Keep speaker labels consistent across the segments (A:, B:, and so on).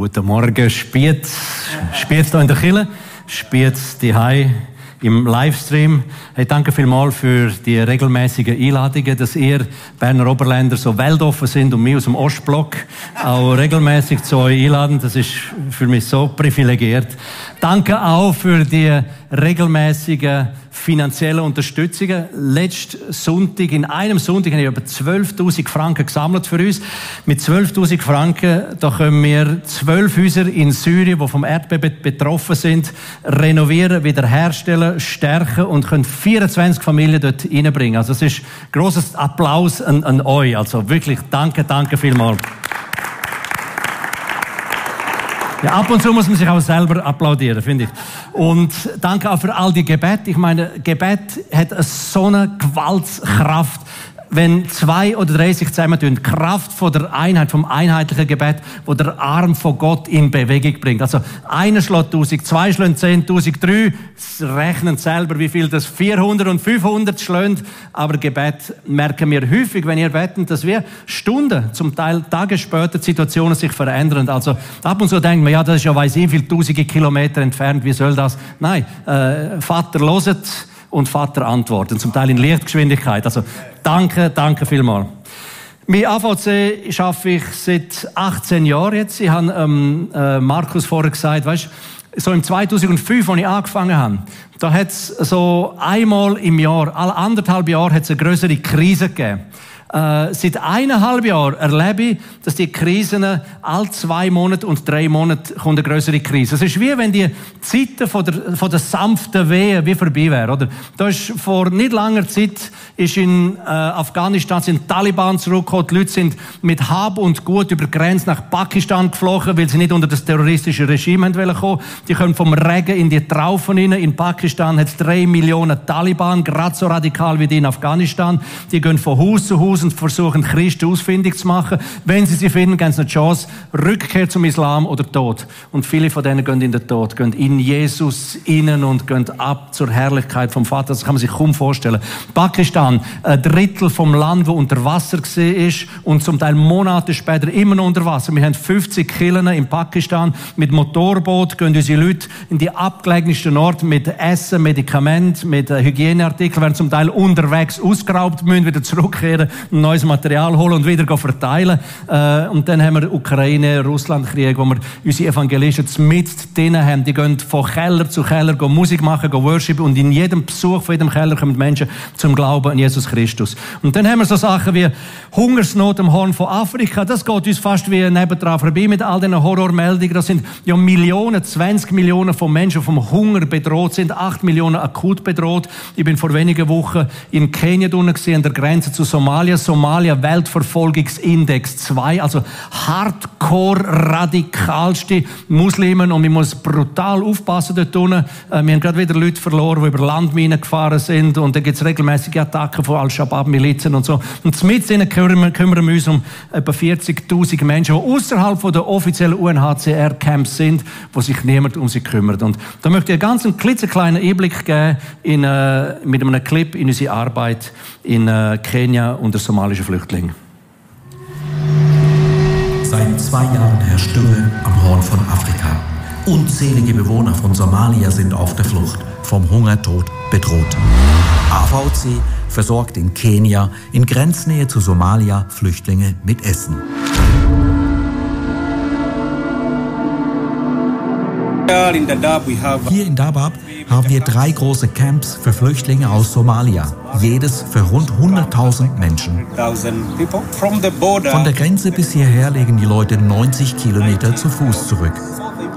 A: Guten Morgen, Spiez. Spiez hier in der Kille, Spiez die im Livestream. Hey, danke vielmals für die regelmäßigen Einladungen, dass ihr Berner Oberländer so weltoffen sind und mich aus dem Ostblock auch regelmäßig zu euch einladen. Das ist für mich so privilegiert. Danke auch für die regelmäßigen finanziellen Unterstützungen. Letzten Sonntag, in einem Sonntag, habe ich über 12.000 Franken gesammelt für uns. Mit 12.000 Franken, da können wir zwölf Häuser in Syrien, die vom Erdbeben betroffen sind, renovieren, wiederherstellen, stärken und können 24 Familien dort reinbringen. Also es ist großes Applaus an, an euch. Also wirklich danke, danke vielmals. Ja, ab und zu muss man sich auch selber applaudieren, finde ich. Und danke auch für all die Gebete. Ich meine, Gebet hat so eine Gewaltskraft wenn zwei oder drei sich zusammentun, Kraft von der Einheit, vom einheitlichen Gebet, wo der Arm von Gott in Bewegung bringt. Also einer schlägt 1000, zwei schlägt 10, 1000, drei rechnen selber, wie viel das 400 und 500 schlägt. Aber Gebet merken wir häufig, wenn ihr beten, dass wir Stunden, zum Teil Tage später, die Situationen sich verändern. Also ab und zu denken wir, ja, das ist ja weiß ich viel tausende Kilometer entfernt, wie soll das? Nein, äh, Vater loset und Vater antworten, zum Teil in Lichtgeschwindigkeit. Also danke, danke vielmals. Mit AVC schaffe ich seit 18 Jahren jetzt. Ich habe ähm, äh, Markus vorher gesagt, weißt, so im 2005, als ich angefangen habe, da hat es so einmal im Jahr, alle anderthalb Jahre, hat es eine größere Krise gegeben. Äh, seit eineinhalb Jahren erlebe ich, dass die Krisen all zwei Monate und drei Monate kommt eine größere Krise. Es ist wie wenn die Zeiten von der, von der sanften Wehe wie vorbei wären, oder? Da ist vor nicht langer Zeit ist in äh, Afghanistan sind Taliban zurückgekommen. Die Leute sind mit Hab und Gut über die Grenze nach Pakistan geflogen, weil sie nicht unter das terroristische Regime haben wollen kommen. Die kommen vom Regen in die Traufen rein. In Pakistan hat es drei Millionen Taliban, gerade so radikal wie die in Afghanistan. Die gehen von Haus zu Haus und versuchen Christen ausfindig zu machen. Wenn sie sie finden, geben sie eine Chance, Rückkehr zum Islam oder Tod. Und viele von denen gehen in den Tod, gehen in Jesus innen und gehen ab zur Herrlichkeit vom Vater. Das kann man sich kaum vorstellen. Pakistan, ein Drittel vom Land, wo unter Wasser ist und zum Teil Monate später immer noch unter Wasser. Wir haben 50 Killen in Pakistan. Mit Motorboot gehen unsere Leute in die abgelegensten Orte mit Essen, Medikament, mit Hygieneartikeln, werden zum Teil unterwegs ausgeraubt, müssen wieder zurückkehren neues Material holen und wieder verteilen. Äh, und dann haben wir Ukraine, Russland-Krieg, wo wir unsere Evangelisten mit denen haben. Die gehen von Keller zu Keller, gehen Musik machen, gehen Worship und in jedem Besuch von jedem Keller kommen Menschen zum Glauben an Jesus Christus. Und dann haben wir so Sachen wie Hungersnot am Horn von Afrika. Das geht uns fast wie nebendran vorbei mit all diesen Horrormeldungen. Das sind ja Millionen, 20 Millionen von Menschen vom Hunger bedroht sind, 8 Millionen akut bedroht. Ich bin vor wenigen Wochen in Kenia gesehen, an der Grenze zu Somalia. Somalia Weltverfolgungsindex 2, also hardcore radikalste Muslimen und ich muss brutal aufpassen dort unten. Äh, wir haben gerade wieder Leute verloren, die über Landminen gefahren sind und da gibt es regelmäßige Attacken von Al-Shabaab-Milizen und so. Und mit denen kümmern, kümmern wir uns um etwa 40'000 Menschen, die außerhalb der offiziellen UNHCR-Camps sind, wo sich niemand um sie kümmert. Und da möchte ich einen ganz klitzekleinen Einblick geben in, äh, mit einem Clip in unsere Arbeit in äh, Kenia unter somalischen Flüchtlingen.
B: Seit zwei Jahren herrscht Dürre am Horn von Afrika. Unzählige Bewohner von Somalia sind auf der Flucht, vom Hungertod bedroht. AVC versorgt in Kenia, in Grenznähe zu Somalia, Flüchtlinge mit Essen. Hier in Dabab haben wir drei große Camps für Flüchtlinge aus Somalia, jedes für rund 100.000 Menschen. Von der Grenze bis hierher legen die Leute 90 Kilometer zu Fuß zurück.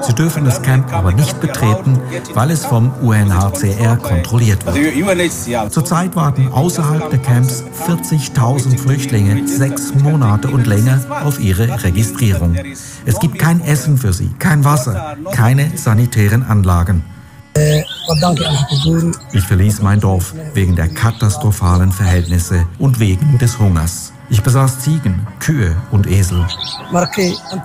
B: Sie dürfen das Camp aber nicht betreten, weil es vom UNHCR kontrolliert wird. Zurzeit warten außerhalb der Camps 40.000 Flüchtlinge sechs Monate und länger auf ihre Registrierung. Es gibt kein Essen für sie, kein Wasser, keine sanitären Anlagen. Ich verließ mein Dorf wegen der katastrophalen Verhältnisse und wegen des Hungers. Ich besaß Ziegen, Kühe und Esel.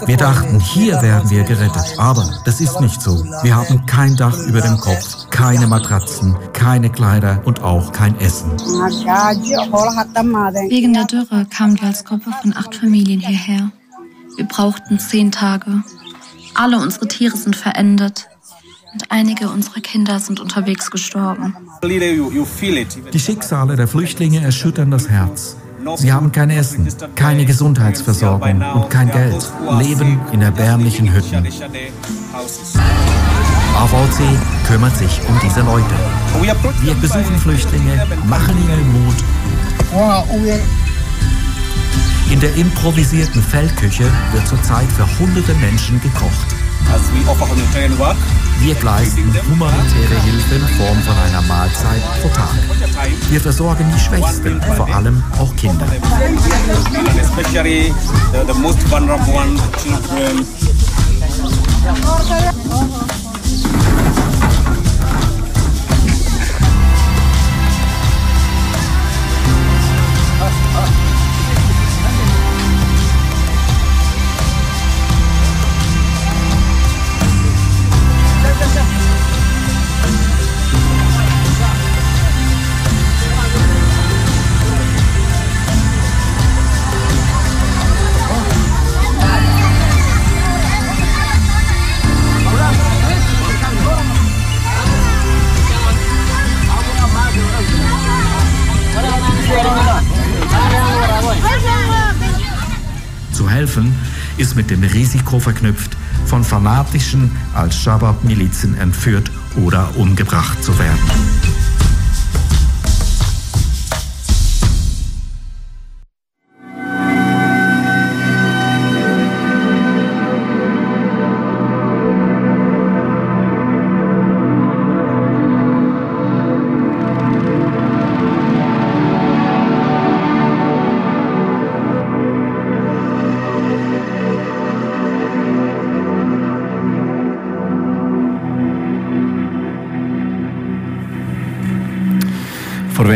B: Wir dachten, hier werden wir gerettet, aber das ist nicht so. Wir haben kein Dach über dem Kopf, keine Matratzen, keine Kleider und auch kein Essen.
C: Wegen der Dürre kamen wir als Gruppe von acht Familien hierher. Wir brauchten zehn Tage. Alle unsere Tiere sind verendet. Und einige unserer Kinder sind unterwegs gestorben.
B: Die Schicksale der Flüchtlinge erschüttern das Herz. Sie haben kein Essen, keine Gesundheitsversorgung und kein Geld, leben in erbärmlichen Hütten. AVC kümmert sich um diese Leute. Wir besuchen Flüchtlinge, machen ihnen Mut. In der improvisierten Feldküche wird zurzeit für hunderte Menschen gekocht. Wir leisten humanitäre Hilfe in Form von einer Mahlzeit pro Tag. Wir versorgen die Schwächsten, vor allem auch Kinder. Mit dem Risiko verknüpft, von fanatischen Al-Shabaab-Milizen entführt oder umgebracht zu werden.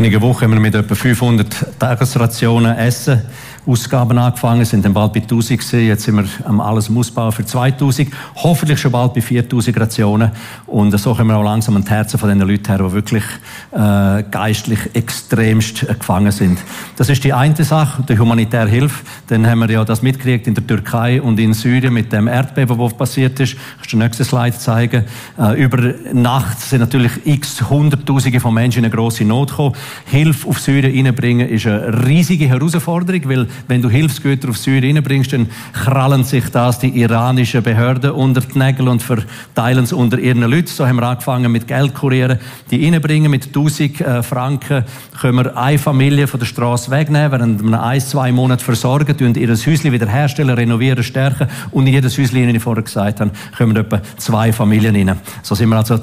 A: Wenigen Wochen haben wir mit etwa 500 Tagesrationen Essen Ausgaben angefangen, sind dann bald bei 1000 gewesen. Jetzt sind wir am alles am Ausbauen für 2000. Hoffentlich schon bald bei 4000 Rationen. Und so kommen wir auch langsam an die Herzen von den Leuten her, die wirklich äh, geistlich extremst äh, gefangen sind. Das ist die eine Sache, die humanitäre Hilfe. Dann haben wir ja das mitgekriegt in der Türkei und in Syrien mit dem Erdbeben, das passiert ist. Kannst du den nächsten Slide zeigen? Äh, über Nacht sind natürlich x Hunderttausende von Menschen in eine grosse Not gekommen. Hilfe auf Syrien reinbringen ist eine riesige Herausforderung, weil wenn du Hilfsgüter auf Syrien reinbringst, dann krallen sich das die iranischen Behörden unter die Nägel und verteilen es unter ihren Leuten. So haben wir angefangen mit Geldkurieren, die reinbringen. Mit 1000 äh, Franken können wir eine Familie von der Straße wegnehmen, während wir ein, zwei Monate versorgen, und ihr Häuschen wiederherstellen, renovieren, stärken. Und in jedes Häuschen, wie ich vorher gesagt habe, kommen etwa zwei Familien rein. So sind wir also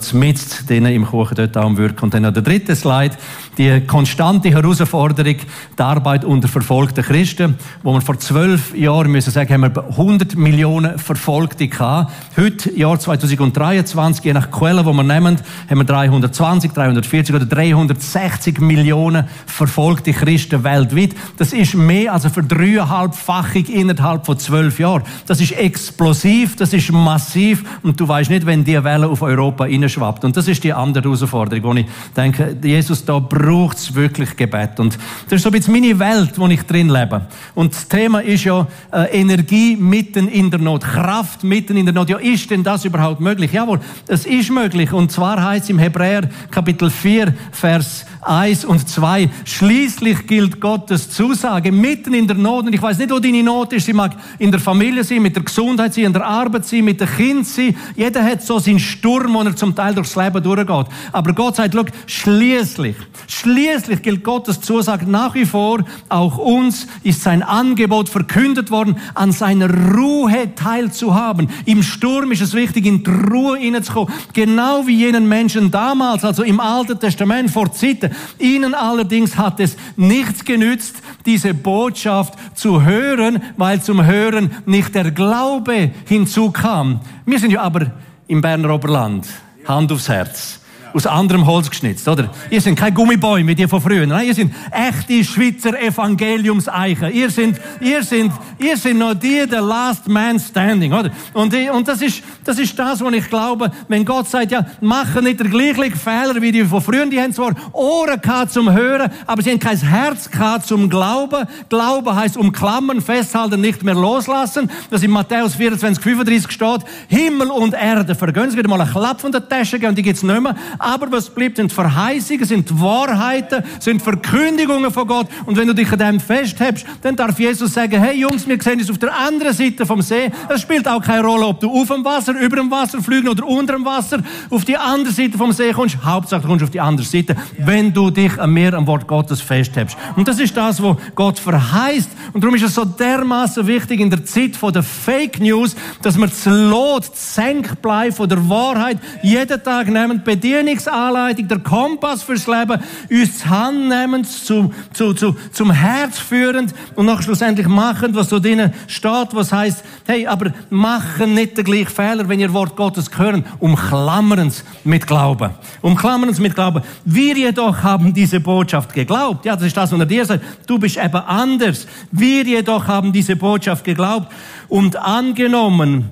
A: denen im Kuchen dort am Wirken. Und dann noch der dritte Slide, die konstante Herausforderung, die Arbeit unter verfolgten Christen. Wo wir vor zwölf Jahren müssen sagen, haben wir 100 Millionen Verfolgte gehabt. Heute, Jahr 2023, je nach Quelle, wo wir nehmen, haben wir 320, 340 oder 360 Millionen verfolgte Christen weltweit. Das ist mehr als eine verdreieinhalbfachig innerhalb von zwölf Jahren. Das ist explosiv, das ist massiv und du weißt nicht, wenn die Welle auf Europa hineinschwappt. Und das ist die andere Herausforderung, wo ich denke, Jesus, da braucht es wirklich Gebet. Und das ist so ein bisschen meine Welt, wo ich drin lebe. Und das Thema ist ja äh, Energie mitten in der Not, Kraft mitten in der Not. Ja, ist denn das überhaupt möglich? Jawohl, es ist möglich. Und zwar heißt es im Hebräer Kapitel 4, Vers 1 und 2, schließlich gilt Gottes Zusage mitten in der Not. Und ich weiß nicht, wo deine Not ist. Sie mag in der Familie sein, mit der Gesundheit sein, in der Arbeit sein, mit dem Kind sein. Jeder hat so seinen Sturm, wo er zum Teil durchs Leben durchgeht. Aber Gott sagt, schau, schließlich, schließlich gilt Gottes Zusage nach wie vor, auch uns ist sein Angebot verkündet worden, an seiner Ruhe teilzuhaben. Im Sturm ist es wichtig, in die Ruhe hineinzukommen. Genau wie jenen Menschen damals, also im Alten Testament vor Zeiten. Ihnen allerdings hat es nichts genützt, diese Botschaft zu hören, weil zum Hören nicht der Glaube hinzukam. Wir sind ja aber im Berner Oberland. Hand aufs Herz. Aus anderem Holz geschnitzt, oder? Ihr sind kein Gummibäume die von früher. Nein, ihr sind echte Schweizer Evangeliumseichen. Ihr sind, ihr sind, ihr sind noch die, der Last Man Standing, oder? Und, und das ist, das ist das, was ich glaube, wenn Gott sagt, ja, machen nicht den gleichen Fehler wie die von früher, die haben zwar Ohren gehabt zum Hören, aber sie haben kein Herz gehabt zum Glauben. Glauben heißt umklammern, festhalten, nicht mehr loslassen. Das in Matthäus 24, 35 steht. Himmel und Erde vergehen. Es wird mal einen Klapp von der Tasche und die gibt's nicht mehr. Aber was bleibt, sind Verheißungen, sind Wahrheiten, sind Verkündigungen von Gott. Und wenn du dich an dem festhältst, dann darf Jesus sagen, hey Jungs, wir sehen uns auf der anderen Seite vom See. Es spielt auch keine Rolle, ob du auf dem Wasser, über dem Wasser fliegen oder unter dem Wasser auf die andere Seite vom See kommst. Hauptsache, du kommst auf die andere Seite, wenn du dich an mir, am Wort Gottes festhältst. Und das ist das, was Gott verheißt. Und darum ist es so dermaßen wichtig in der Zeit von der Fake News, dass wir das Lot, das Senkblei von der Wahrheit jeden Tag nehmen, Bedienungsanleitung, der Kompass fürs Leben, uns Hand nehmen, zu, zu, zu, zum Herz führend und noch schlussendlich machen, was so drinnen steht, was heißt, hey, aber machen nicht den gleichen Fehler, wenn ihr Wort Gottes hören, umklammern es mit Glauben. Umklammern es mit Glauben. Wir jedoch haben diese Botschaft geglaubt. Ja, das ist das, was er dir sagt. Du bist eben anders. Wir jedoch haben diese Botschaft geglaubt und angenommen.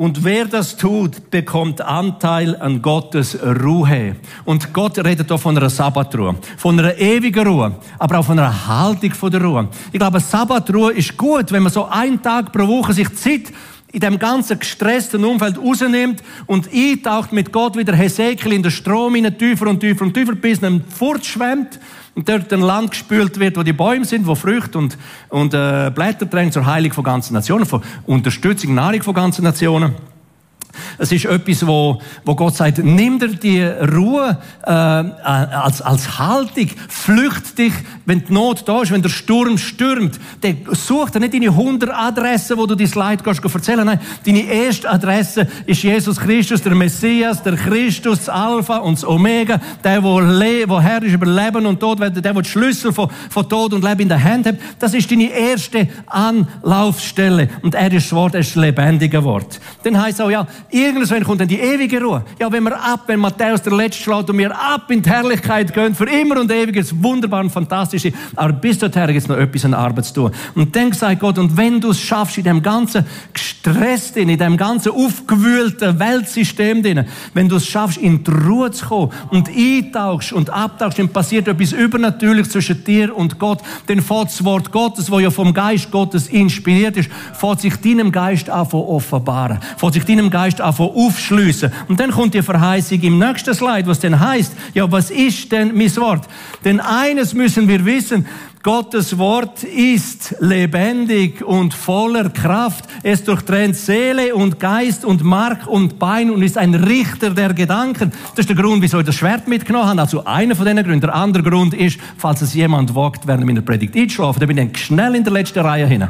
A: Und wer das tut, bekommt Anteil an Gottes Ruhe. Und Gott redet auch von einer Sabbatruhe, von einer ewigen Ruhe, aber auch von einer Haltung von der Ruhe. Ich glaube, Sabbatruhe ist gut, wenn man so einen Tag pro Woche sich Zeit in dem ganzen gestressten Umfeld rausnimmt und eintaucht mit Gott wie der Hesekiel in den Strom hinein, tiefer und tiefer und tiefer, bis er fortschwemmt und dort ein Land gespült wird, wo die Bäume sind, wo Früchte und, und äh, Blätter tragen zur Heilung von ganzen Nationen, von Unterstützung, Nahrung von ganzen Nationen. Es ist etwas, wo, wo Gott sagt, nimm dir die Ruhe äh, als, als Haltung, flücht dich, wenn die Not da ist, wenn der Sturm stürmt. Dann such dir nicht deine 100 Adressen, wo du dein Leid kannst erzählen Nein, deine erste Adresse ist Jesus Christus, der Messias, der Christus, das Alpha und das Omega, der, wo, le wo Herr ist über Leben und Tod, der, der, der die Schlüssel von, von Tod und Leben in der Hand hat. Das ist deine erste Anlaufstelle. Und er ist das Wort, er ist das lebendige Wort. Dann heißt es auch, ja, Irgendwann kommt dann die ewige Ruhe. Ja, wenn wir ab, wenn Matthäus der Letzte schlägt und wir ab in die Herrlichkeit gehen, für immer und ewig, ist wunderbar und fantastisch. Aber bis dorthin gibt es noch etwas an Arbeit zu tun. Und dann sagt Gott, und wenn du es schaffst, in dem ganzen Stress in dem ganzen aufgewühlten Weltsystem drin, wenn du es schaffst, in die Ruhe zu kommen und eintauchst und abtauchst, dann passiert etwas übernatürlich zwischen dir und Gott. Dann fährt das Wort Gottes, wo ja vom Geist Gottes inspiriert ist, fährt sich deinem Geist an von offenbaren. Fährt sich deinem Geist an von aufschliessen. Und dann kommt die Verheißung im nächsten Slide, was denn heißt, ja, was ist denn mein Wort? Denn eines müssen wir wissen, Gottes Wort ist lebendig und voller Kraft. Es durchtrennt Seele und Geist und Mark und Bein und ist ein Richter der Gedanken. Das ist der Grund, wieso ich das Schwert mitgenommen habe. Also einer von diesen Gründen. Der andere Grund ist, falls es jemand wagt, während meiner Predigt einschlafen, dann bin ich schnell in der letzten Reihe hin.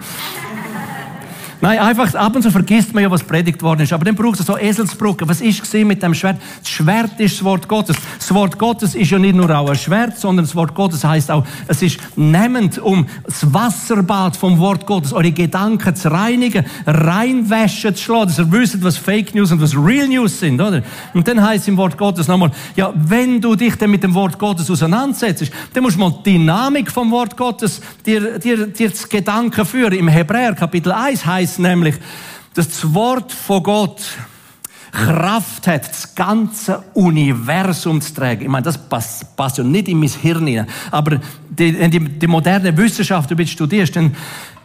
A: Nein, einfach ab und zu vergisst man ja, was predigt worden ist. Aber dann braucht es so Eselsbrücken. Was ist gesehen mit dem Schwert? Das Schwert ist das Wort Gottes. Das Wort Gottes ist ja nicht nur auch ein Schwert, sondern das Wort Gottes heißt auch, es ist nehmend, um das Wasserbad vom Wort Gottes, eure Gedanken zu reinigen, reinwäschen zu schlagen, dass ihr wisst, was Fake News und was Real News sind, oder? Und dann heißt im Wort Gottes nochmal, ja, wenn du dich dann mit dem Wort Gottes auseinandersetzt, dann musst du mal die Dynamik vom Wort Gottes dir, dir, dir zu Gedanken führen. Im Hebräer Kapitel 1 heißt heißt nämlich, dass das Wort von Gott Kraft hat, das ganze Universum zu tragen. Ich meine, das passt, passt ja nicht in mein Hirn hinein. Aber die, die, die moderne Wissenschaft, die du studierst, dann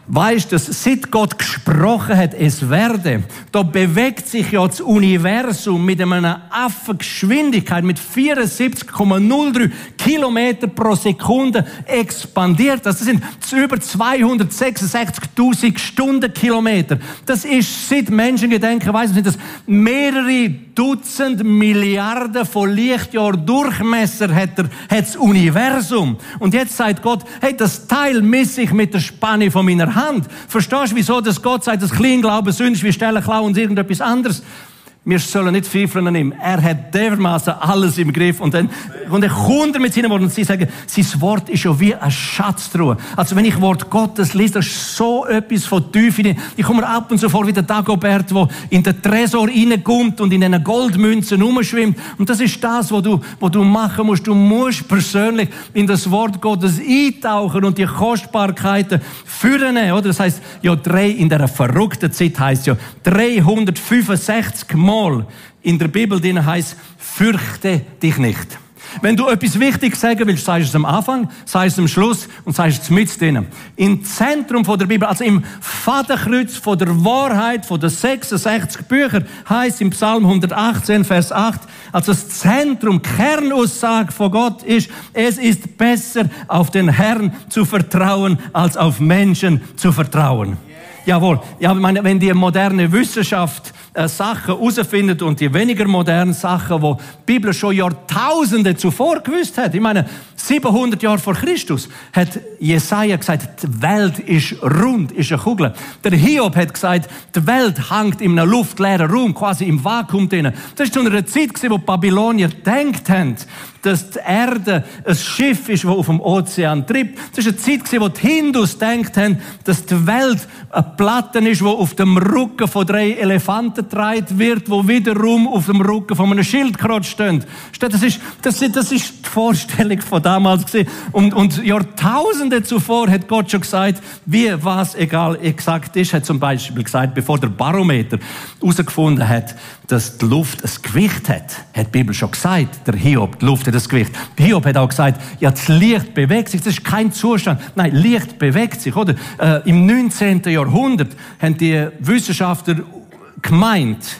A: weißt, dass seit Gott gesprochen hat, es werde, da bewegt sich ja das Universum mit einer Affengeschwindigkeit mit 74,03 Kilometer pro Sekunde expandiert. Das sind über 266.000 Stundenkilometer. Das ist seit Menschengedenken, weiß ich nicht, das mehrere Dutzend Milliarden von Lichtjahren Durchmesser hat, er, hat das Universum. Und jetzt sagt Gott, hey, das Teil misse ich mit der Spanne von meiner Hand. Verstehst du, wieso dass Gott sagt, das Kleinglauben Sünde wie Stellen klauen und irgendetwas anderes? Wir sollen nicht zweifeln an ihm. Er hat dermaßen alles im Griff. Und dann, und er kommt mit seinen Worten und sie sagen, sein Wort ist ja wie ein Schatztruhe. Also wenn ich Wort Gottes lese, das ist so etwas von Tiefe. Ich komme mir ab und zu vor wie der Dagobert, der in den Tresor reinkommt und in einen Goldmünzen rumschwimmt. Und das ist das, was du, was du machen musst. Du musst persönlich in das Wort Gottes eintauchen und die Kostbarkeiten führen. Oder? Das heißt, ja, drei, in der verrückten Zeit heißt ja, 365 Mal Mal in der Bibel drin heißt, fürchte dich nicht. Wenn du etwas Wichtiges sagen willst, du es am Anfang, du es am Schluss und sagst es mit drin. Im Zentrum der Bibel, also im Vaterkreuz von der Wahrheit von den 66 Büchern, heißt im Psalm 118, Vers 8, also das Zentrum, Kernaussage von Gott ist, es ist besser, auf den Herrn zu vertrauen, als auf Menschen zu vertrauen. Jawohl. Ja, meine, wenn die moderne Wissenschaft äh, Sachen herausfindet und die weniger modernen Sachen, wo die Bibel schon Jahrtausende zuvor gewusst hat. Ich meine, 700 Jahre vor Christus hat Jesaja gesagt, die Welt ist rund, ist eine Kugel. Der Hiob hat gesagt, die Welt hängt in einem luftleeren Raum, quasi im Vakuum drin. Das ist zu einer Zeit, wo die Babylonier denkt haben, dass die Erde ein Schiff ist, das auf dem Ozean treibt. Das ist eine Zeit, wo die Hindus denkt haben, dass die Welt eine Platte ist, die auf dem Rücken von drei Elefanten getragen wird, wo wiederum auf dem Rücken von einem Schildkröte steht. Das ist, das, ist, das ist die Vorstellung von damals. Und, und Jahrtausende zuvor hat Gott schon gesagt, wie was egal exakt ist, hat zum Beispiel gesagt, bevor der Barometer herausgefunden hat, dass die Luft ein Gewicht hat, hat die Bibel schon gesagt, der Hiob, die Luft hat ein Gewicht. Hiob hat auch gesagt, ja, das Licht bewegt sich, das ist kein Zustand. Nein, Licht bewegt sich, oder? Äh, Im 19. Jahrhundert haben die Wissenschaftler gemeint,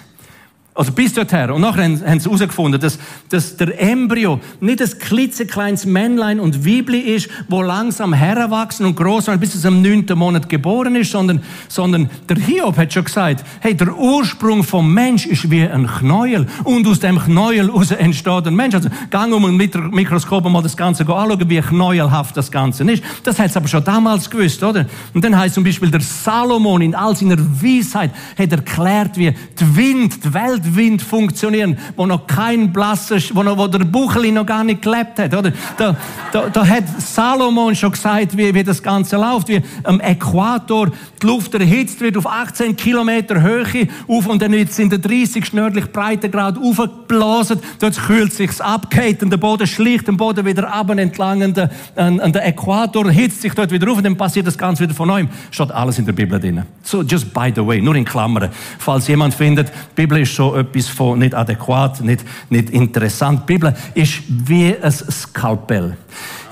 A: also bis dorthin. Und nachher haben, sie herausgefunden, dass, dass der Embryo nicht ein klitzekleines Männlein und Weibli ist, wo langsam heranwachsen und groß werden, bis es am neunten Monat geboren ist, sondern, sondern der Hiob hat schon gesagt, hey, der Ursprung vom Mensch ist wie ein Knäuel. Und aus dem Knäuel raus entsteht ein Mensch. Also, gang um dem Mikroskop mal das Ganze anschauen, wie knäuelhaft das Ganze ist. Das hat es aber schon damals gewusst, oder? Und dann heißt zum Beispiel der Salomon in all seiner Weisheit hat erklärt, wie die Wind, die Welt Wind funktionieren, wo noch kein blasser, wo, noch, wo der Bucheli noch gar nicht gelebt hat, oder? Da, da, da hat Salomon schon gesagt, wie, wie das Ganze läuft, wie am Äquator die Luft erhitzt wird auf 18 Kilometer Höhe auf und dann es in der 30 nördlich Breitengrad aufgeblasen, dort kühlt sich's ab, geht und der Boden schlicht den Boden wieder ab entlang an der, an, an der Äquator, hitzt sich dort wieder auf und dann passiert das Ganze wieder von neuem. Steht alles in der Bibel drin. So, just by the way, nur in Klammern. Falls jemand findet, die Bibel ist so etwas von nicht adäquat, nicht, nicht interessant. Die Bibel ist wie ein Skalpell.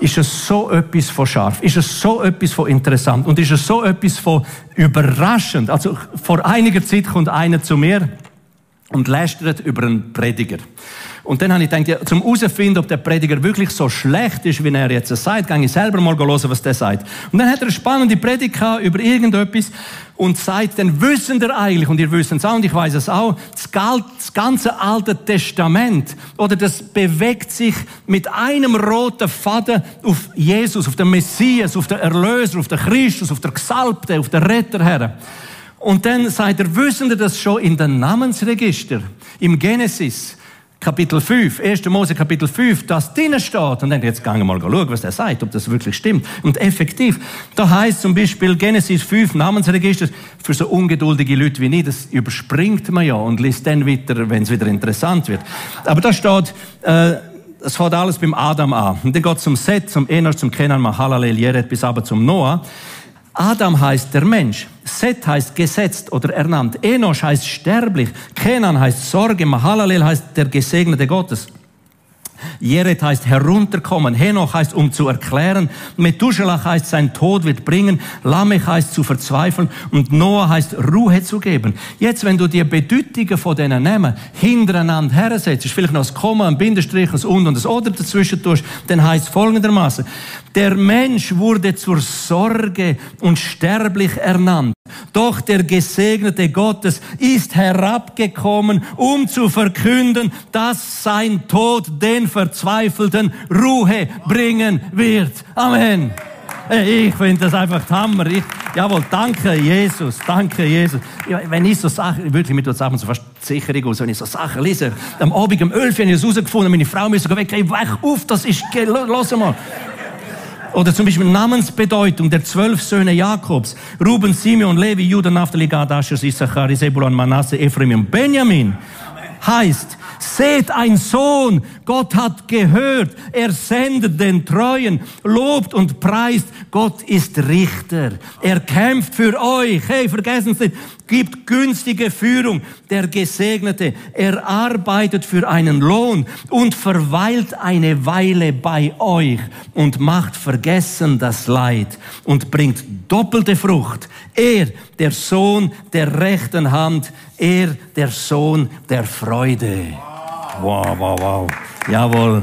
A: Ist es so etwas von scharf? Ist es so etwas von interessant? Und ist es so etwas von überraschend? Also, vor einiger Zeit kommt einer zu mir und lästert über einen Prediger. Und dann habe ich gedacht, ja, zum herauszufinden, ob der Prediger wirklich so schlecht ist, wie er jetzt sagt, gehe ich selber mal hören, was der sagt. Und dann hat er eine spannende Predigt über irgendetwas und sagt, dann wissen wir eigentlich, und ihr wisst es auch, und ich weiß es auch, das ganze Alte Testament, oder das bewegt sich mit einem roten Faden auf Jesus, auf den Messias, auf den Erlöser, auf den Christus, auf den Gesalbten, auf den Retter her. Und dann sagt er, wissen das schon in den Namensregister, im Genesis, Kapitel 5, 1. Mose Kapitel 5, das drinnen steht. Und dann jetzt gehen wir mal schauen, was er sagt, ob das wirklich stimmt. Und effektiv, da heißt zum Beispiel Genesis 5, Namensregister, für so ungeduldige Leute wie ich, das überspringt man ja und liest dann wieder, wenn es wieder interessant wird. Aber da steht, äh, es fängt alles beim Adam an. Und dann geht zum Set, zum Enos, zum Kenan, Mahalalel, Jered, bis aber zum Noah. Adam heißt der Mensch, Set heißt gesetzt oder ernannt, Enosch heißt sterblich, Kenan heißt Sorge, Mahalalel heißt der Gesegnete Gottes. Jered heißt herunterkommen. Henoch heißt um zu erklären. Methuselah heißt sein Tod wird bringen. Lamech heißt zu verzweifeln. Und Noah heißt Ruhe zu geben. Jetzt, wenn du die Bedeutungen von diesen Namen hintereinander hersetzt, vielleicht noch das Komma, ein Bindestrich, ein Und und das Oder dazwischen tust, dann heißt folgendermaßen, der Mensch wurde zur Sorge und sterblich ernannt. Doch der Gesegnete Gottes ist herabgekommen, um zu verkünden, dass sein Tod den Verzweifelten Ruhe bringen wird. Amen. Ich finde das einfach Hammer. Ich, jawohl, danke Jesus, danke Jesus. Wenn ich so sage, wirklich, mir tut es und zu fast Sicherung aus. Wenn ich so Sachen lese, am Abend um 11 Uhr habe ich es herausgefunden, meine Frau müsste weg, hey, wach auf, das ist, los mal. Oder zum Beispiel Namensbedeutung der zwölf Söhne Jakobs. Ruben, Simeon, Levi, Judah, Naphtali, Gad, Asher, Issachar, Zebulon, Manasse, Ephraim und Benjamin. Heißt, Seht ein Sohn, Gott hat gehört, er sendet den Treuen, lobt und preist, Gott ist Richter, er kämpft für euch, hey, vergessen Sie nicht, gibt günstige Führung, der Gesegnete, er arbeitet für einen Lohn und verweilt eine Weile bei euch und macht vergessen das Leid und bringt doppelte Frucht. Er, der Sohn der rechten Hand, er, der Sohn der Freude. Wow, wow, wow. Jawohl.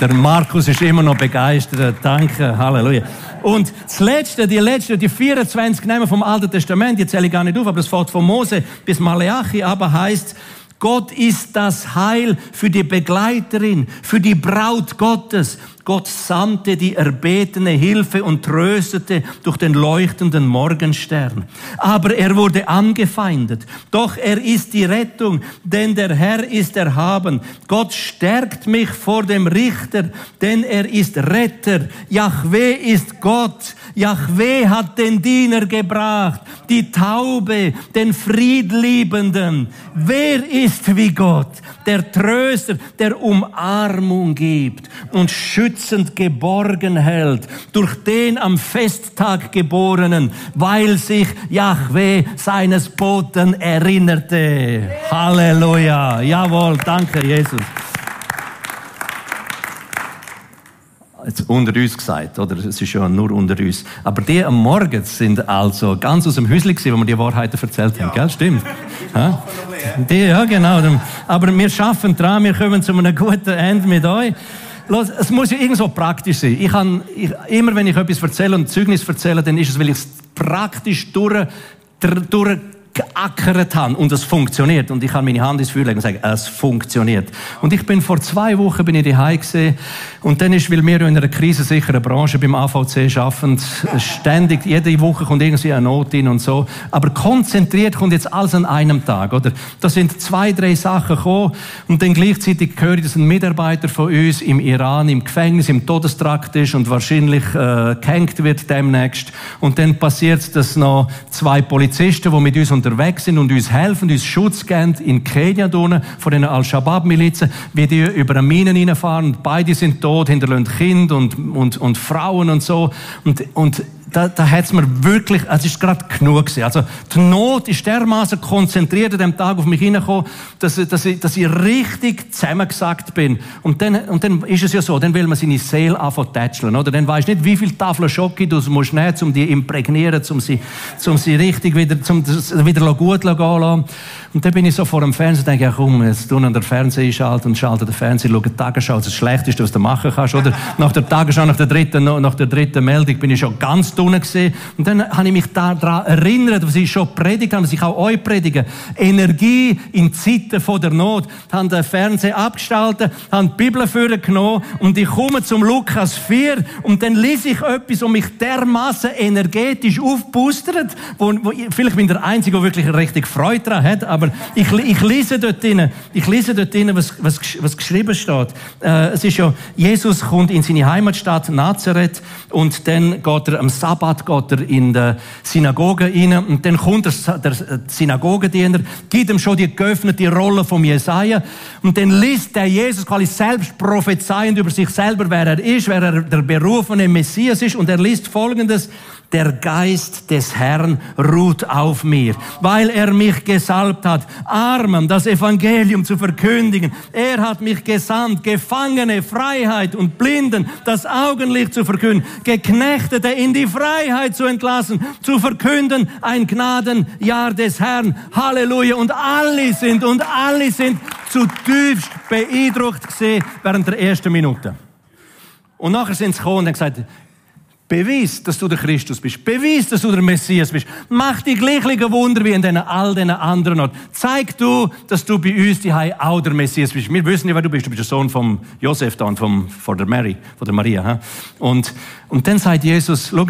A: Der Markus ist immer noch begeistert. Danke, Halleluja. Und das letzte, die letzte, die 24 Namen vom Alten Testament, die zähle ich gar nicht auf, aber das fährt von Mose bis Maleachi, aber heißt, Gott ist das Heil für die Begleiterin, für die Braut Gottes. Gott sandte die erbetene Hilfe und tröstete durch den leuchtenden Morgenstern. Aber er wurde angefeindet. Doch er ist die Rettung, denn der Herr ist erhaben. Gott stärkt mich vor dem Richter, denn er ist Retter. Yahweh ist Gott. Yahweh hat den Diener gebracht, die Taube, den Friedliebenden. Wer ist wie Gott? Der Tröster, der Umarmung gibt und schützend geborgen hält durch den am Festtag geborenen, weil sich Yahweh seines Boten erinnerte. Halleluja. Jawohl, danke Jesus. Jetzt unter uns gesagt, oder? Es ist ja nur unter uns. Aber die am Morgen sind also ganz aus dem Häuschen gewesen, wo wir die Wahrheiten erzählt haben, ja. gell? Stimmt. Ja? Die, ja, genau. Aber wir schaffen dran, wir kommen zu einem guten Ende mit euch. Los, es muss ja irgendwo praktisch sein. Ich kann, ich, immer wenn ich etwas erzähle und Zeugnis erzähle, dann ist es, weil ich es praktisch durch, durch geackert habe und es funktioniert. Und ich kann meine Hand ins Feuer legen und sagen, es funktioniert. Und ich bin vor zwei Wochen bin ich daheim gesehen und dann ist, weil wir in einer krisensicheren Branche beim AVC arbeiten, ständig, jede Woche kommt irgendwie eine Not hin und so. Aber konzentriert kommt jetzt alles an einem Tag, oder? Da sind zwei, drei Sachen gekommen und dann gleichzeitig höre ich, dass ein Mitarbeiter von uns im Iran im Gefängnis, im Todestrakt ist und wahrscheinlich äh, gehängt wird demnächst. Und dann passiert dass noch zwei Polizisten, die mit uns unterwegs sind und uns helfen, uns Schutz geben in Kenia von den Al-Shabaab-Milizen, wie die über eine Minen reinfahren und beide sind tot, hinterlassen Kinder und, und, und Frauen und so. Und, und da, da hat es mir wirklich, es ist gerade genug gewesen. Also, die Not ist dermaßen konzentriert an dem Tag auf mich hineingekommen, dass, dass, ich, dass ich richtig zusammengesagt bin. Und dann, und dann ist es ja so, dann will man seine Seele anfangen oder? Dann weisst nicht, wie viele Tafeln Schocke du musst nehmen, um die imprägnieren, um sie, um sie richtig wieder, um wieder gut zu lassen. Und dann bin ich so vor dem Fernseher und denke, ja komm, jetzt tun an der Fernseher einschalten und schalte den Fernseher, schaue die Tagesschau, das Schlechteste, was du machen kannst, oder? nach der Tagesschau, nach der dritten, nach der dritten Meldung bin ich schon ganz drinnen gesehen. Und dann habe ich mich daran erinnert, was ich schon predigt habe, was ich auch euch predige. Energie in Zeiten von der Not. Ich habe den Fernseher abgestaltet, habe die Bibel vorgenommen und ich komme zum Lukas 4 und dann lese ich etwas, und mich dermaßen energetisch aufpustert, wo, wo ich, vielleicht bin der Einzige, der wirklich richtig Freude daran hat, aber ich, ich lese dort drinnen, ich lese dort drinnen, was, was, was geschrieben steht. Äh, es ist ja, Jesus kommt in seine Heimatstadt Nazareth und dann geht er am Sabbat geht er in die Synagoge rein und dann kommt der, der Synagogendiener, gibt ihm schon die geöffnete Rolle von Jesaja und dann liest der Jesus quasi selbst prophezeiend über sich selber, wer er ist, wer er der berufene Messias ist und er liest folgendes, der Geist des Herrn ruht auf mir, weil er mich gesalbt hat, Armen das Evangelium zu verkündigen. Er hat mich gesandt, Gefangene Freiheit und Blinden das Augenlicht zu verkünden, Geknechtete in die Freiheit zu entlassen, zu verkünden ein Gnadenjahr des Herrn. Halleluja. Und alle sind, und alle sind zutiefst beeindruckt gesehen während der ersten Minute. Und nachher sind sie gekommen und haben gesagt, Beweis, dass du der Christus bist. Beweis, dass du der Messias bist. Mach die gleichen Wunder wie in den, all den anderen Orten. Zeig du, dass du bei uns die auch der Messias bist. Wir wissen ja, wer du bist. Du bist der Sohn von Josef da und vom, von der Mary, von der Maria. Und, und dann sagt Jesus, schau,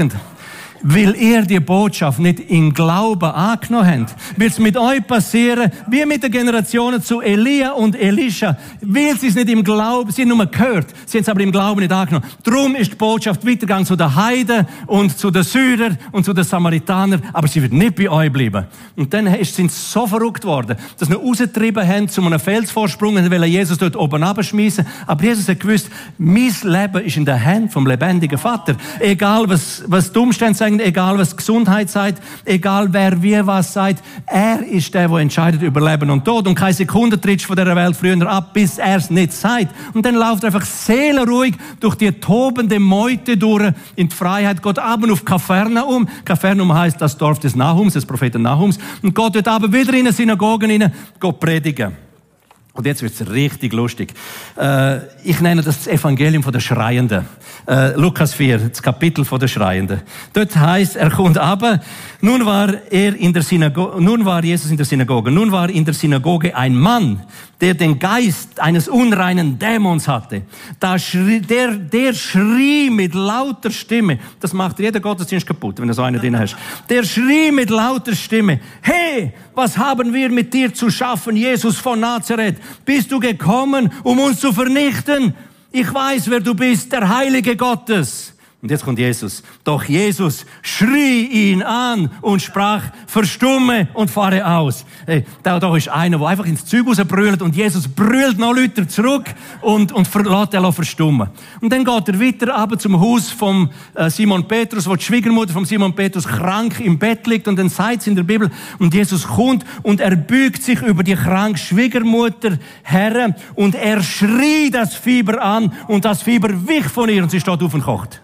A: weil ihr die Botschaft nicht in Glauben angenommen habt. Wird es mit euch passieren, wie mit den Generationen zu Elia und Elisha, weil sie es nicht im Glauben, sie haben nur gehört, sie haben es aber im Glauben nicht angenommen. Drum ist die Botschaft weitergegangen zu den Heiden und zu den Syrern und zu den Samaritanern, aber sie wird nicht bei euch bleiben. Und dann sind sie so verrückt worden, dass sie rausgetrieben haben zu einem Felsvorsprung und wollen Jesus dort oben abschmeißen. Aber Jesus hat gewusst, mein Leben ist in der Hand vom lebendigen Vater. Egal was, was die Umstände sagen, egal was Gesundheit sagt, egal wer wie was sagt, er ist der, der entscheidet über Leben und Tod. Und keine Sekunde trittst von dieser Welt früher ab, bis er es nicht sagt. Und dann läuft er einfach seelenruhig durch die tobende Meute durch in die Freiheit, geht ab und auf Kapernaum. Kapernaum heißt das Dorf des Nahums, des Propheten Nahums. Und geht dort aber wieder in eine Synagoge rein, geht predigen. Und jetzt wird's richtig lustig. Äh, ich nenne das das Evangelium von der Schreienden. Äh, Lukas 4, das Kapitel von der Schreienden. Dort heißt, er kommt aber, nun war er in der Synagoge, nun war Jesus in der Synagoge, nun war in der Synagoge ein Mann, der den Geist eines unreinen Dämons hatte. Da schrie, der, der schrie mit lauter Stimme, das macht jeder Gottesdienst kaputt, wenn du so einen drin hast. Der schrie mit lauter Stimme, hey, was haben wir mit dir zu schaffen, Jesus von Nazareth? Bist du gekommen, um uns zu vernichten? Ich weiß, wer du bist, der Heilige Gottes. Und jetzt kommt Jesus. Doch Jesus schrie ihn an und sprach, verstumme und fahre aus. Hey, da, da ist einer, der einfach ins Zeug rausbrüllt und Jesus brüllt noch Leute zurück und, und lässt er verstummen. Und dann geht er weiter aber zum Haus von äh, Simon Petrus, wo die Schwiegermutter von Simon Petrus krank im Bett liegt und dann sagt in der Bibel und Jesus kommt und er bügt sich über die kranke Schwiegermutter her und er schrie das Fieber an und das Fieber wich von ihr und sie steht auf und kocht.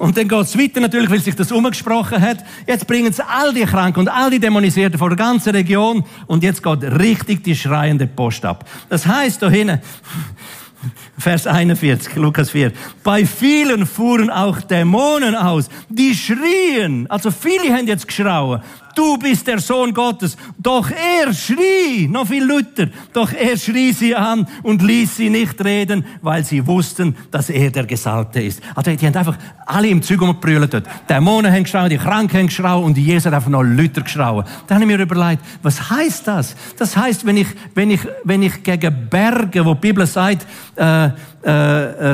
A: Und dann geht's weiter natürlich, weil sich das umgesprochen hat. Jetzt bringen sie all die Kranken und all die Dämonisierten von der ganzen Region und jetzt geht richtig die schreiende Post ab. Das heißt da hinten, Vers 41, Lukas 4. Bei vielen fuhren auch Dämonen aus, die schrien, also viele haben jetzt geschrauen, du bist der Sohn Gottes. Doch er schrie, noch viel Luther, doch er schrie sie an und ließ sie nicht reden, weil sie wussten, dass er der Gesalbte ist. Also die haben einfach alle im Zug umgebrüllt dort. Dämonen haben geschrauen, die Kranken haben geschrauen und Jesus hat einfach noch Luther geschrauen. Dann habe ich mir überlegt, was heißt das? Das heißt, wenn ich, wenn ich, wenn ich gegen Berge, wo die Bibel sagt, äh, äh,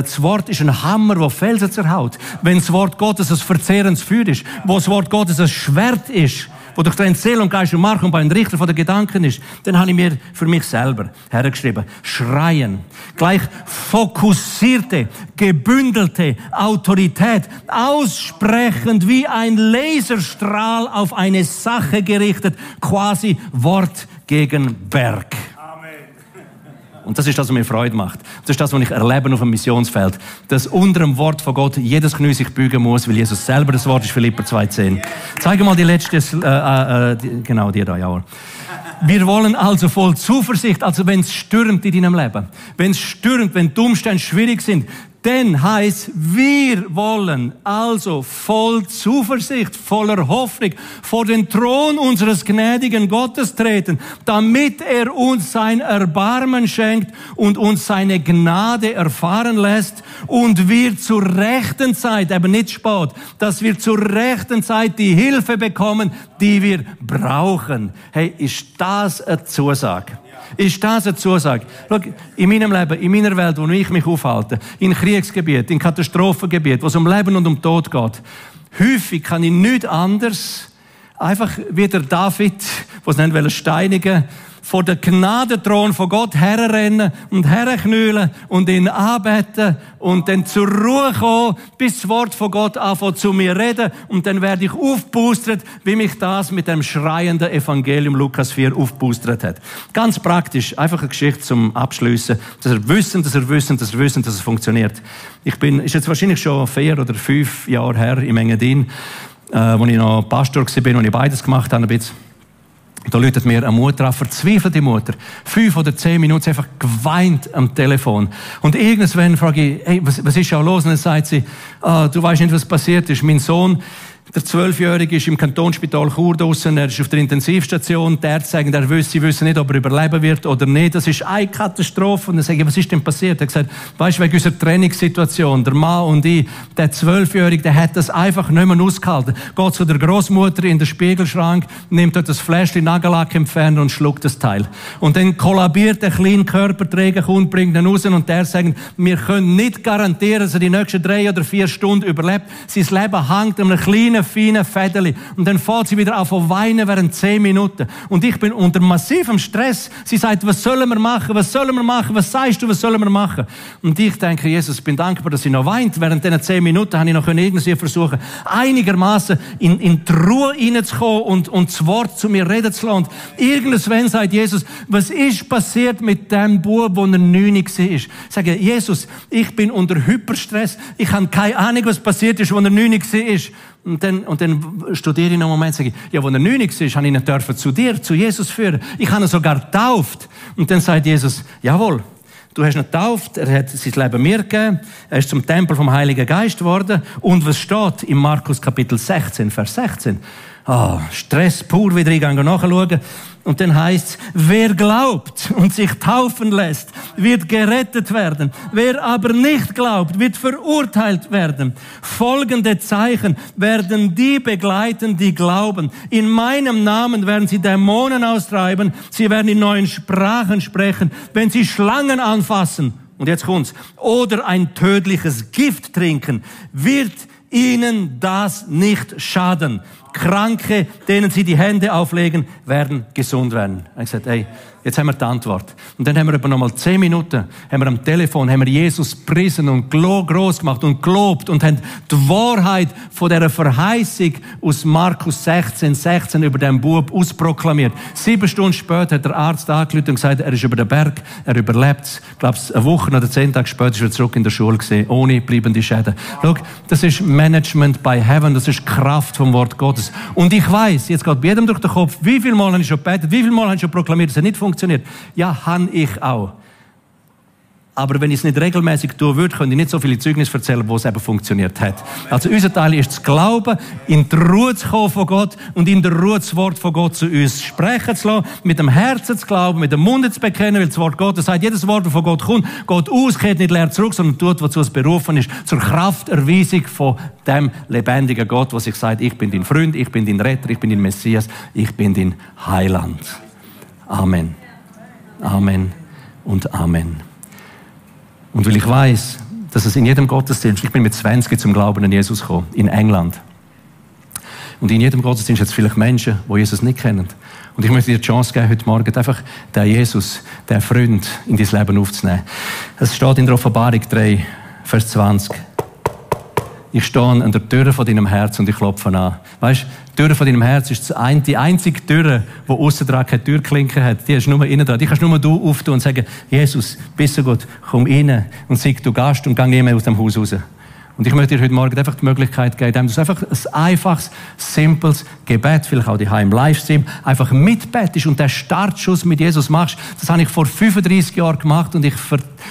A: das Wort ist ein Hammer, wo Felsen zerhaut. Wenn das Wort Gottes ein verzehrendes Feuer ist, wo das Wort Gottes ein Schwert ist, wo durch den Seele Geist und Mark und bei den Richter von den Gedanken ist, dann habe ich mir für mich selber hergeschrieben, schreien. Gleich fokussierte, gebündelte Autorität, aussprechend wie ein Laserstrahl auf eine Sache gerichtet, quasi Wort gegen Berg. Und das ist das, was mir Freude macht. Das ist das, was ich erlebe auf dem Missionsfeld. Dass unter dem Wort von Gott jedes Knie sich bügen muss, weil Jesus selber das Wort ist, Philipper 2,10. Zeige mal die letzte, äh, äh, die, genau, die da, ja. Wir wollen also voll Zuversicht, also wenn es stürmt in deinem Leben, wenn es stürmt, wenn die Umstände schwierig sind, denn heißt, wir wollen also voll Zuversicht, voller Hoffnung vor den Thron unseres gnädigen Gottes treten, damit er uns sein Erbarmen schenkt und uns seine Gnade erfahren lässt und wir zur rechten Zeit, eben nicht spät, dass wir zur rechten Zeit die Hilfe bekommen, die wir brauchen. Hey, ist das eine Zusage? Ist das eine Zusage? Schau, in meinem Leben, in meiner Welt, wo ich mich aufhalte, in Kriegsgebiet, in Katastrophengebiet, wo es um Leben und um Tod geht, häufig kann ich nichts anderes, einfach wie der David, was nennen steinigen, vor der Gnadenthron von Gott herrennen und herknüllen und ihn anbeten und dann zur Ruhe kommen, bis das Wort von Gott anfängt zu mir reden und dann werde ich aufboostert, wie mich das mit dem schreienden Evangelium Lukas 4 aufboostert hat. Ganz praktisch, einfach eine Geschichte zum Abschließen, dass er wissen, dass er wissen, dass er wissen, dass es funktioniert. Ich bin, ist jetzt wahrscheinlich schon vier oder fünf Jahre her im Engadin, äh, wo ich noch Pastor war, wo ich beides gemacht habe, ein bisschen. Da läutet mir eine Mutter an, verzweifelte Mutter. Fünf oder zehn Minuten einfach geweint am Telefon. Und irgendwann frage ich, hey, was, was ist ja los? Und dann sagt sie, ah, du weißt nicht, was passiert ist. Mein Sohn, der Zwölfjährige ist im Kantonsspital Chur draussen, er ist auf der Intensivstation, der Ärzte sagen, er wüsste, sie wissen nicht, ob er überleben wird oder nicht. Das ist eine Katastrophe. Und dann sage ich, was ist denn passiert? Er hat gesagt, weißt du, wegen unserer Trainingssituation, der Mann und ich, der Zwölfjährige, der hat das einfach nicht mehr ausgehalten. Geht zu der Großmutter in den Spiegelschrank, nimmt dort das Fläschchen Nagellack entfernt und schluckt das Teil. Und dann kollabiert der kleine Körperträger und bringt ihn raus und der sagt, wir können nicht garantieren, dass er die nächsten drei oder vier Stunden überlebt. Sein Leben hängt an einem kleinen feinen, feinen Fädeli. Und dann fährt sie wieder an zu weinen während zehn Minuten. Und ich bin unter massivem Stress. Sie sagt, was sollen wir machen? Was sollen wir machen? Was sagst du? Was sollen wir machen? Und ich denke, Jesus, ich bin dankbar, dass sie noch weint. Während diesen zehn Minuten habe ich noch irgendwie versuchen, einigermaßen in, in die Ruhe reinzukommen und, und das Wort zu mir reden zu lassen. Und irgendwann sagt Jesus, was ist passiert mit dem Bub, wo er neun war? Ich sage, Jesus, ich bin unter Hyperstress. Ich habe keine Ahnung, was passiert ist, wo er neun war. Und dann, und dann studiere ich noch einen Moment und sage, ja, wo er neunzig ist, habe ich ihn dürfen zu dir, zu Jesus führen. Ich habe ihn sogar getauft. Und dann sagt Jesus, jawohl, du hast ihn getauft, er hat sein Leben mir gegeben, er ist zum Tempel vom Heiligen Geist geworden. Und was steht im Markus Kapitel 16, Vers 16? Ah, oh, Stress pur wieder reingegangen nachschauen. Und dann heißt wer glaubt und sich taufen lässt, wird gerettet werden. Wer aber nicht glaubt, wird verurteilt werden. Folgende Zeichen werden die begleiten, die glauben. In meinem Namen werden sie Dämonen austreiben. Sie werden in neuen Sprachen sprechen. Wenn sie Schlangen anfassen, und jetzt kommt's, oder ein tödliches Gift trinken, wird ihnen das nicht schaden. Kranke, denen sie die Hände auflegen, werden gesund werden. Er hat gesagt, hey, Jetzt haben wir die Antwort. Und dann haben wir etwa noch mal zehn Minuten, haben wir am Telefon, haben wir Jesus prisen und groß gemacht und gelobt und haben die Wahrheit von der Verheißung aus Markus 16, 16 über den Bub ausproklamiert. Sieben Stunden später hat der Arzt angerufen und gesagt, er ist über den Berg, er überlebt es. Ich glaube, eine Woche oder zehn Tage später ist er zurück in der Schule gesehen, ohne bleibende Schäden. Schau, das ist Management by Heaven, das ist Kraft vom Wort Gottes. Und ich weiß, jetzt geht bei jedem durch den Kopf, wie viel Mal habe ich schon gebetet, wie viel Mal habe ich schon proklamiert, dass er nicht funktioniert funktioniert. Ja, han ich auch. Aber wenn ich es nicht regelmäßig tun würde, könnte ich nicht so viele Zeugnisse erzählen, wo es eben funktioniert hat. Also unser Teil ist zu glauben, in die Ruhe zu kommen von Gott und in der Ruhe das Wort von Gott zu uns sprechen zu lassen, mit dem Herzen zu glauben, mit dem Mund zu bekennen, weil das Wort Gottes sagt, jedes Wort, das von Gott kommt, geht aus, geht nicht leer zurück, sondern tut, wozu es berufen ist, zur Krafterweisung von dem lebendigen Gott, was sich sagt, ich bin dein Freund, ich bin dein Retter, ich bin dein Messias, ich bin dein Heiland. Amen. Amen und Amen. Und weil ich weiß, dass es in jedem Gottesdienst, ich bin mit 20 zum Glauben an Jesus gekommen, in England. Und in jedem Gottesdienst hat es vielleicht Menschen, die Jesus nicht kennen. Und ich möchte dir die Chance geben, heute Morgen einfach den Jesus, den Freund in dein Leben aufzunehmen. Es steht in der Offenbarung 3, Vers 20. Ich stehe an der Tür von deinem Herz und ich klopfe an. Weißt, die Tür von deinem Herz ist die einzige Tür, die außen dran keine Türklinke hat. Die ist nur innen dran. Die kannst nur du auftun und sagen, Jesus, bist du gut, komm rein und sag du Gast und geh mehr aus dem Haus raus. Und ich möchte dir heute Morgen einfach die Möglichkeit geben, indem du einfach ein einfaches, simples Gebet, vielleicht auch die im Livestream, einfach mitbetest und den Startschuss mit Jesus machst. Das habe ich vor 35 Jahren gemacht und ich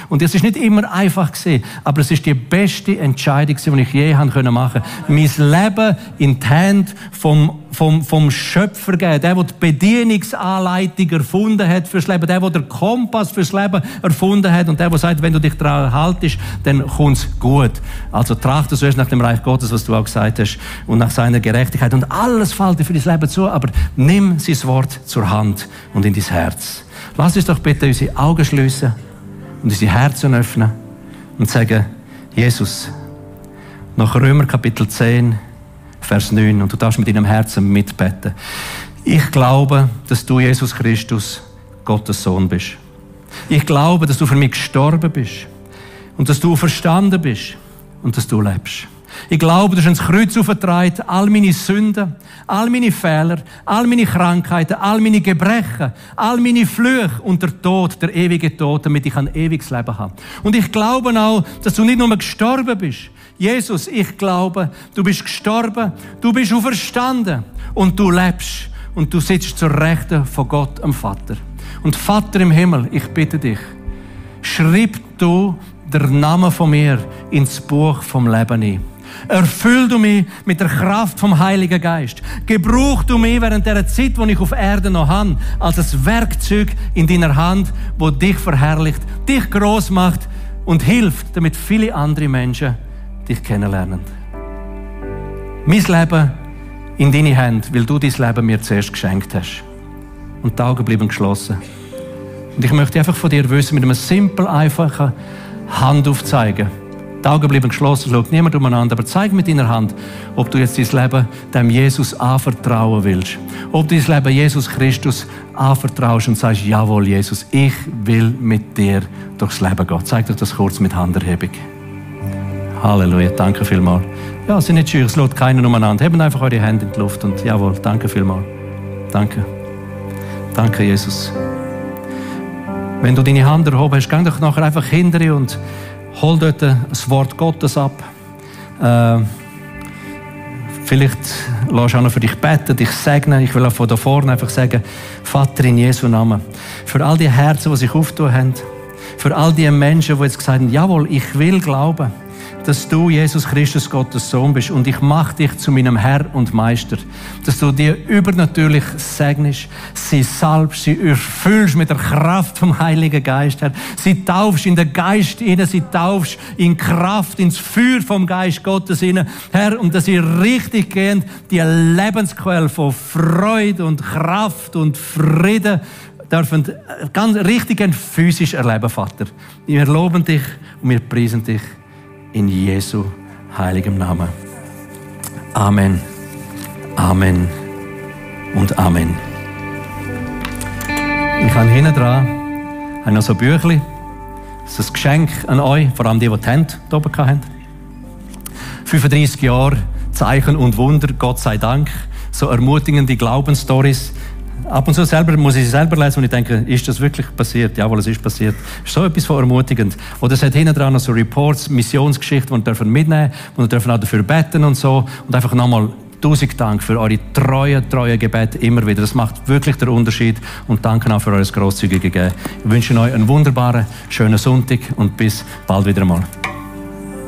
A: und es ist nicht immer einfach gewesen, aber es ist die beste Entscheidung, die ich je machen konnte. Mein Leben in die Hände vom vom, vom Schöpfer geben, der, der die Bedienungsanleitung erfunden hat fürs Leben, der, der den Kompass fürs Leben erfunden hat und der, der sagt, wenn du dich daran haltest, dann kommt's gut. Also trachte zuerst nach dem Reich Gottes, was du auch gesagt hast, und nach seiner Gerechtigkeit und alles fällt dir für dein Leben zu, aber nimm sein Wort zur Hand und in dein Herz. Lass uns doch bitte unsere Augen schließen und unsere Herzen öffnen und sagen, Jesus, nach Römer Kapitel 10, Vers 9. Und du darfst mit deinem Herzen mitbeten. Ich glaube, dass du, Jesus Christus, Gottes Sohn bist. Ich glaube, dass du für mich gestorben bist. Und dass du verstanden bist. Und dass du lebst. Ich glaube, du hast ins Kreuz aufgetragen, all meine Sünden, all meine Fehler, all meine Krankheiten, all meine Gebrechen, all meine Flüche und der Tod, der ewige Tod, damit ich ein ewiges Leben habe. Und ich glaube auch, dass du nicht nur gestorben bist, Jesus, ich glaube, du bist gestorben, du bist auferstanden und du lebst und du sitzt zur Rechten von Gott, am Vater. Und Vater im Himmel, ich bitte dich, schreib du den Namen von mir ins Buch vom Leben ein. Erfüll du mich mit der Kraft vom Heiligen Geist. Gebrauch du mich während der Zeit, wo ich auf Erde noch habe, als ein Werkzeug in deiner Hand, wo dich verherrlicht, dich groß macht und hilft, damit viele andere Menschen dich kennenlernen. Mein Leben in deine Hände, weil du dein Leben mir zuerst geschenkt hast. Und die Augen bleiben geschlossen. Und ich möchte einfach von dir wissen, mit einem simpel, einfachen Hand aufzeigen. Die Augen bleiben geschlossen, schaut niemand umeinander, aber zeig mit deiner Hand, ob du jetzt dein Leben dem Jesus anvertrauen willst. Ob du dein Leben Jesus Christus anvertraust und sagst, jawohl, Jesus, ich will mit dir durchs Leben gehen. Zeig dir das kurz mit Handerhebung. Halleluja, danke vielmals. Ja, sind nicht scheu, es lädt keinen umeinander. Hebt einfach eure Hände in die Luft und jawohl, danke vielmals. Danke. Danke, Jesus. Wenn du deine Hand erhoben hast, geh doch nachher einfach hinter und hol dort das Wort Gottes ab. Äh, vielleicht lass auch noch für dich beten, dich segnen. Ich will auch von da vorne einfach sagen, Vater in Jesu Namen. Für all die Herzen, die sich auftun haben. Für all die Menschen, die jetzt gesagt haben, jawohl, ich will glauben dass du, Jesus Christus, Gottes Sohn bist und ich mache dich zu meinem Herr und Meister. Dass du dir übernatürlich segnest, sie salbst, sie erfüllst mit der Kraft vom Heiligen Geist, Herr. Sie taufst in den Geist hinein, sie taufst in Kraft, ins Feuer vom Geist Gottes hinein, Herr, und dass sie richtig gehend die Lebensquelle von Freude und Kraft und Frieden dürfen ganz richtig physisch erleben, Vater. Wir loben dich und wir preisen dich in Jesu heiligem Namen. Amen. Amen und Amen. Ich habe hinten dran noch so Büchlein. Das ist ein Geschenk an euch, vor allem die, die die Hände oben hatten. 35 Jahre Zeichen und Wunder, Gott sei Dank. So ermutigende Glaubensstories ab und zu selber, muss ich selber lesen und ich denke, ist das wirklich passiert? Jawohl, es ist passiert. Ist so etwas von ermutigend. Oder es hat hinten dran noch so Reports, Missionsgeschichten, die wir mitnehmen wir dürfen auch dafür beten und so. Und einfach nochmal tausend Dank für eure treue, treue Gebete immer wieder. Das macht wirklich den Unterschied und danke auch für eure grosszügige Gebet. Ich wünsche euch einen wunderbaren, schönen Sonntag und bis bald wieder einmal.